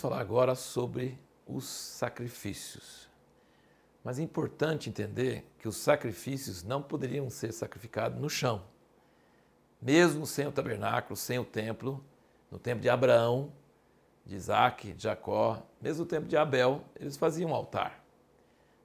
vamos falar agora sobre os sacrifícios. Mas é importante entender que os sacrifícios não poderiam ser sacrificados no chão. Mesmo sem o tabernáculo, sem o templo, no tempo de Abraão, de Isaac, de Jacó, mesmo no tempo de Abel, eles faziam um altar.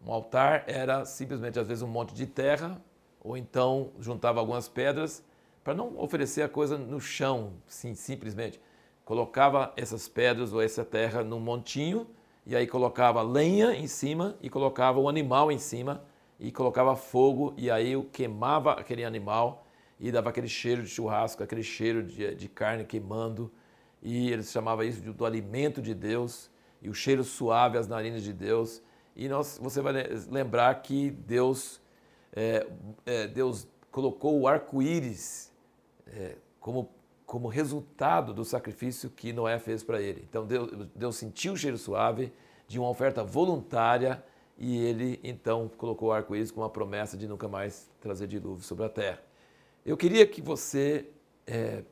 Um altar era simplesmente, às vezes, um monte de terra, ou então juntava algumas pedras, para não oferecer a coisa no chão, sim, simplesmente. Colocava essas pedras ou essa terra num montinho e aí colocava lenha em cima e colocava o animal em cima e colocava fogo e aí eu queimava aquele animal e dava aquele cheiro de churrasco, aquele cheiro de, de carne queimando. E eles chamavam isso do alimento de Deus e o cheiro suave às narinas de Deus. E nós, você vai lembrar que Deus, é, é, Deus colocou o arco-íris é, como como resultado do sacrifício que Noé fez para ele. Então Deus, Deus sentiu o cheiro suave de uma oferta voluntária e ele então colocou o arco-íris com uma promessa de nunca mais trazer dilúvio sobre a terra. Eu queria que você, é,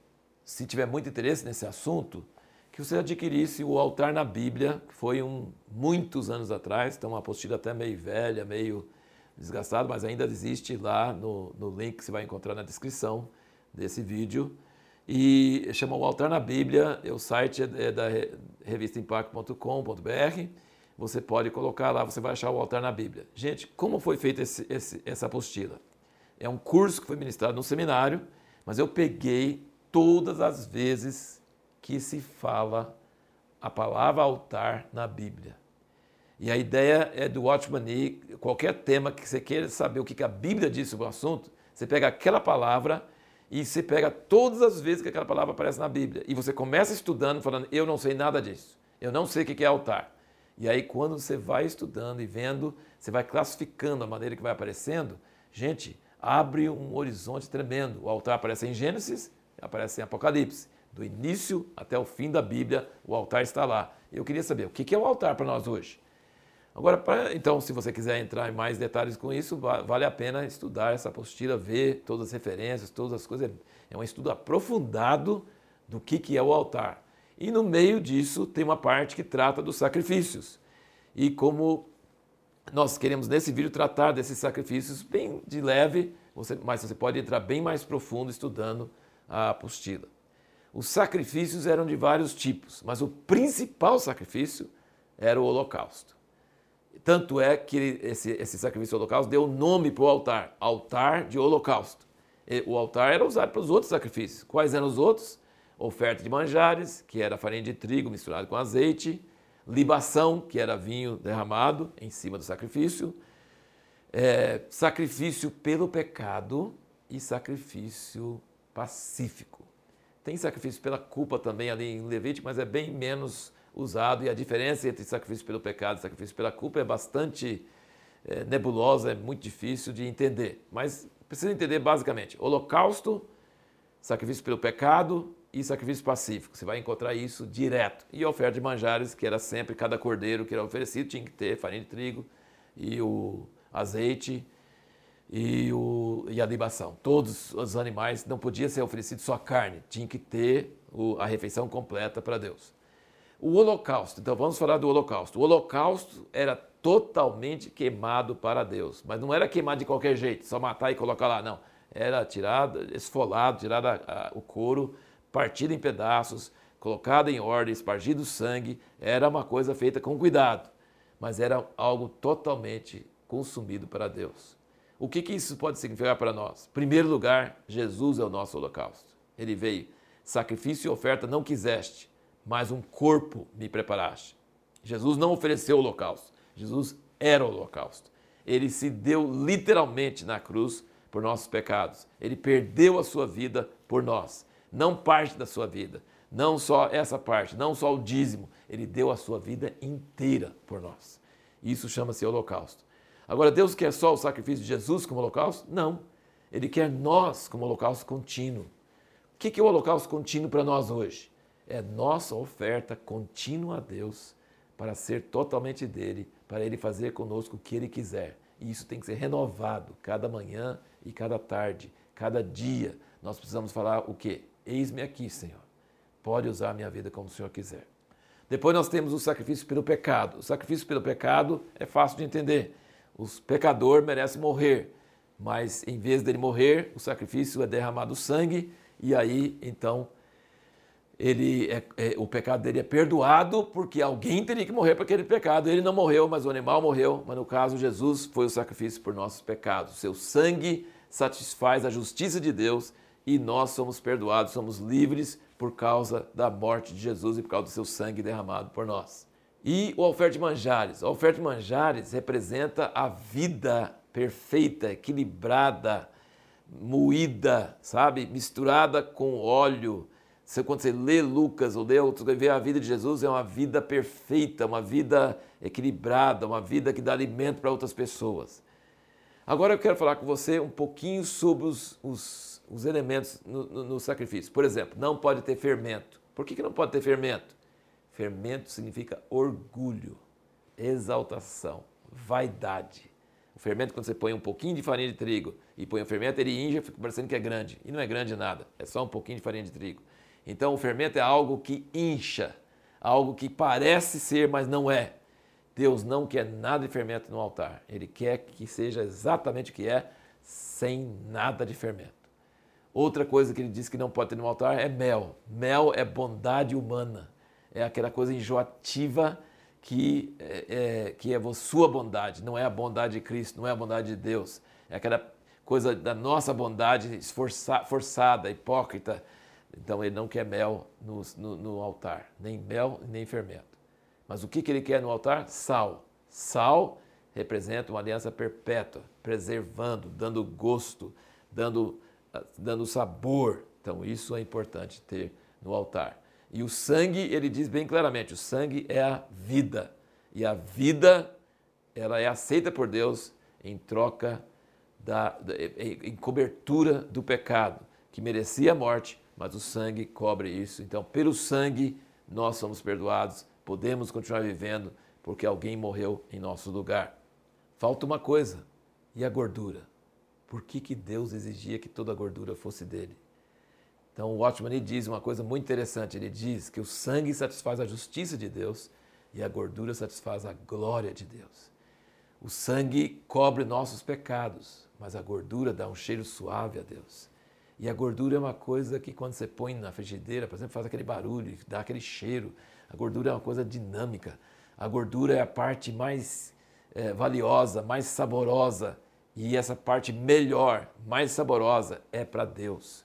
se tiver muito interesse nesse assunto, que você adquirisse o altar na Bíblia, que foi um, muitos anos atrás, então uma apostila até meio velha, meio desgastada, mas ainda existe lá no, no link que você vai encontrar na descrição desse vídeo e chama o Altar na Bíblia, o site é da revistaimpacto.com.br. Você pode colocar lá, você vai achar o Altar na Bíblia. Gente, como foi feita essa apostila? É um curso que foi ministrado no seminário, mas eu peguei todas as vezes que se fala a palavra altar na Bíblia. E a ideia é do Watchman Nee, qualquer tema que você queira saber o que a Bíblia diz sobre o assunto, você pega aquela palavra e você pega todas as vezes que aquela palavra aparece na Bíblia e você começa estudando, falando, eu não sei nada disso, eu não sei o que é altar. E aí, quando você vai estudando e vendo, você vai classificando a maneira que vai aparecendo, gente, abre um horizonte tremendo. O altar aparece em Gênesis, aparece em Apocalipse. Do início até o fim da Bíblia, o altar está lá. Eu queria saber o que é o altar para nós hoje. Agora, pra, então, se você quiser entrar em mais detalhes com isso, vale a pena estudar essa apostila, ver todas as referências, todas as coisas. É um estudo aprofundado do que, que é o altar. E no meio disso tem uma parte que trata dos sacrifícios. E como nós queremos nesse vídeo tratar desses sacrifícios bem de leve, você, mas você pode entrar bem mais profundo estudando a apostila. Os sacrifícios eram de vários tipos, mas o principal sacrifício era o holocausto. Tanto é que esse, esse sacrifício holocausto deu nome para o altar, altar de holocausto. E o altar era usado para os outros sacrifícios. Quais eram os outros? Oferta de manjares, que era farinha de trigo misturado com azeite, libação, que era vinho derramado em cima do sacrifício, é, sacrifício pelo pecado e sacrifício pacífico. Tem sacrifício pela culpa também ali em Levítico, mas é bem menos usado e a diferença entre sacrifício pelo pecado e sacrifício pela culpa é bastante é, nebulosa, é muito difícil de entender. Mas precisa entender basicamente: holocausto, sacrifício pelo pecado e sacrifício pacífico. Você vai encontrar isso direto. E a oferta de manjares, que era sempre cada cordeiro que era oferecido tinha que ter farinha de trigo e o azeite e, o, e a libação. Todos os animais não podia ser oferecido só carne, tinha que ter o, a refeição completa para Deus. O Holocausto, então vamos falar do Holocausto. O Holocausto era totalmente queimado para Deus, mas não era queimado de qualquer jeito, só matar e colocar lá, não. Era tirado, esfolado, tirado a, a, o couro, partido em pedaços, colocado em ordem, espargido sangue. Era uma coisa feita com cuidado, mas era algo totalmente consumido para Deus. O que, que isso pode significar para nós? Em primeiro lugar, Jesus é o nosso holocausto. Ele veio, sacrifício e oferta não quiseste, mas um corpo me preparaste. Jesus não ofereceu o holocausto, Jesus era o holocausto. Ele se deu literalmente na cruz por nossos pecados. Ele perdeu a sua vida por nós, não parte da sua vida, não só essa parte, não só o dízimo, ele deu a sua vida inteira por nós. Isso chama-se holocausto. Agora, Deus quer só o sacrifício de Jesus como holocausto? Não. Ele quer nós como holocausto contínuo. O que é o holocausto contínuo para nós hoje? É nossa oferta contínua a Deus para ser totalmente dele, para ele fazer conosco o que ele quiser. E isso tem que ser renovado cada manhã e cada tarde, cada dia. Nós precisamos falar o quê? Eis-me aqui, Senhor. Pode usar a minha vida como o Senhor quiser. Depois nós temos o sacrifício pelo pecado. O sacrifício pelo pecado é fácil de entender. O pecador merece morrer, mas em vez dele morrer, o sacrifício é derramado sangue e aí então ele é, é, o pecado dele é perdoado porque alguém teria que morrer para aquele pecado. Ele não morreu, mas o animal morreu. Mas no caso, Jesus foi o sacrifício por nossos pecados. Seu sangue satisfaz a justiça de Deus e nós somos perdoados, somos livres por causa da morte de Jesus e por causa do seu sangue derramado por nós. E o oferta de manjares. O oferta de manjares representa a vida perfeita, equilibrada, moída, sabe? Misturada com óleo. Quando você lê Lucas ou lê outros, vê a vida de Jesus é uma vida perfeita, uma vida equilibrada, uma vida que dá alimento para outras pessoas. Agora eu quero falar com você um pouquinho sobre os, os os elementos no, no, no, sacrifício. Por exemplo, não pode ter fermento. Por que, que não pode ter fermento? Fermento significa orgulho, exaltação, vaidade. O fermento, quando você põe um pouquinho de farinha de trigo e põe o fermento, ele inja, fica parecendo que é grande. E não é grande nada, é só um pouquinho de farinha de trigo. Então o fermento é algo que incha, algo que parece ser, mas não é. Deus não quer nada de fermento no altar. Ele quer que seja exatamente o que é, sem nada de fermento. Outra coisa que ele diz que não pode ter no altar é mel. Mel é bondade humana. É aquela coisa enjoativa que é, é, que é sua bondade, não é a bondade de Cristo, não é a bondade de Deus. É aquela coisa da nossa bondade esforça, forçada, hipócrita. Então ele não quer mel no, no, no, altar, nem mel, nem fermento. Mas o que, que ele quer no altar? Sal. Sal representa uma aliança perpétua, preservando, dando gosto, dando dando sabor. Então, isso é importante ter no altar. E o sangue, ele diz bem claramente: o sangue é a vida. E a vida, ela é aceita por Deus em troca da, da em cobertura do pecado, que merecia a morte, mas o sangue cobre isso. Então, pelo sangue, nós somos perdoados, podemos continuar vivendo, porque alguém morreu em nosso lugar. Falta uma coisa: e a gordura? por que, que Deus exigia que toda a gordura fosse dele. Então o Watchman diz uma coisa muito interessante, ele diz que o sangue satisfaz a justiça de Deus e a gordura satisfaz a glória de Deus. O sangue cobre nossos pecados, mas a gordura dá um cheiro suave a Deus. E a gordura é uma coisa que quando você põe na frigideira, por exemplo, faz aquele barulho, dá aquele cheiro. A gordura é uma coisa dinâmica. A gordura é a parte mais é, valiosa, mais saborosa e essa parte melhor, mais saborosa, é para Deus.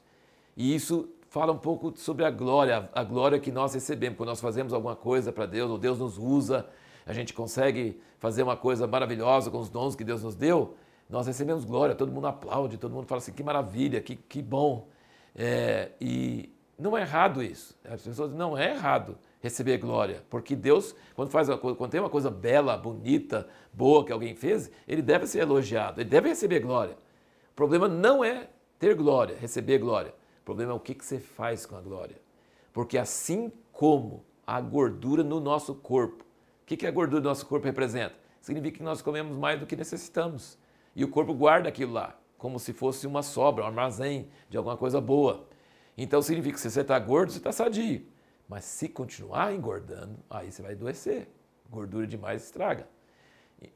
E isso fala um pouco sobre a glória, a glória que nós recebemos. Quando nós fazemos alguma coisa para Deus, ou Deus nos usa, a gente consegue fazer uma coisa maravilhosa com os dons que Deus nos deu, nós recebemos glória, todo mundo aplaude, todo mundo fala assim, que maravilha, que, que bom. É, e não é errado isso. As pessoas não é errado receber glória, porque Deus, quando, faz quando tem uma coisa bela, bonita, boa que alguém fez, ele deve ser elogiado, ele deve receber glória. O problema não é ter glória, receber glória. O problema é o que, que você faz com a glória. Porque assim como a gordura no nosso corpo, o que, que a gordura do nosso corpo representa? Significa que nós comemos mais do que necessitamos. E o corpo guarda aquilo lá, como se fosse uma sobra, um armazém de alguma coisa boa. Então significa que se você está gordo, você está sadio. Mas se continuar engordando, aí você vai adoecer. Gordura demais estraga.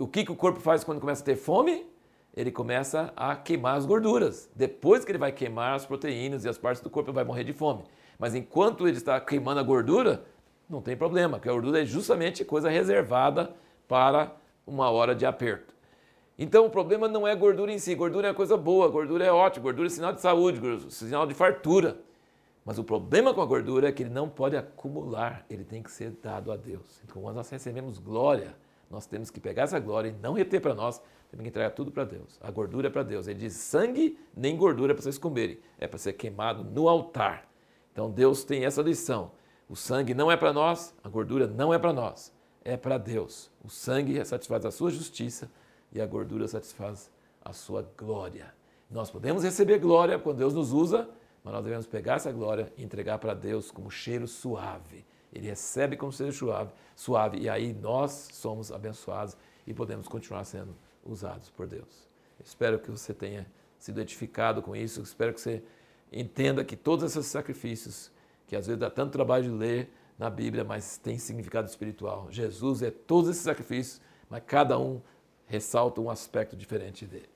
O que, que o corpo faz quando começa a ter fome? Ele começa a queimar as gorduras. Depois que ele vai queimar as proteínas e as partes do corpo, ele vai morrer de fome. Mas enquanto ele está queimando a gordura, não tem problema, porque a gordura é justamente coisa reservada para uma hora de aperto. Então o problema não é gordura em si, gordura é coisa boa, gordura é ótimo, gordura é sinal de saúde, sinal de fartura. Mas o problema com a gordura é que ele não pode acumular, ele tem que ser dado a Deus. Então, quando nós recebemos glória, nós temos que pegar essa glória e não reter para nós, temos que entregar tudo para Deus. A gordura é para Deus. Ele diz: sangue nem gordura é para vocês comerem, é para ser queimado no altar. Então, Deus tem essa lição. O sangue não é para nós, a gordura não é para nós, é para Deus. O sangue satisfaz a sua justiça e a gordura satisfaz a sua glória. Nós podemos receber glória quando Deus nos usa mas nós devemos pegar essa glória e entregar para Deus como cheiro suave. Ele recebe como cheiro suave, suave, e aí nós somos abençoados e podemos continuar sendo usados por Deus. Espero que você tenha sido edificado com isso, espero que você entenda que todos esses sacrifícios, que às vezes dá tanto trabalho de ler, na Bíblia, mas tem significado espiritual. Jesus é todos esses sacrifícios, mas cada um ressalta um aspecto diferente dele.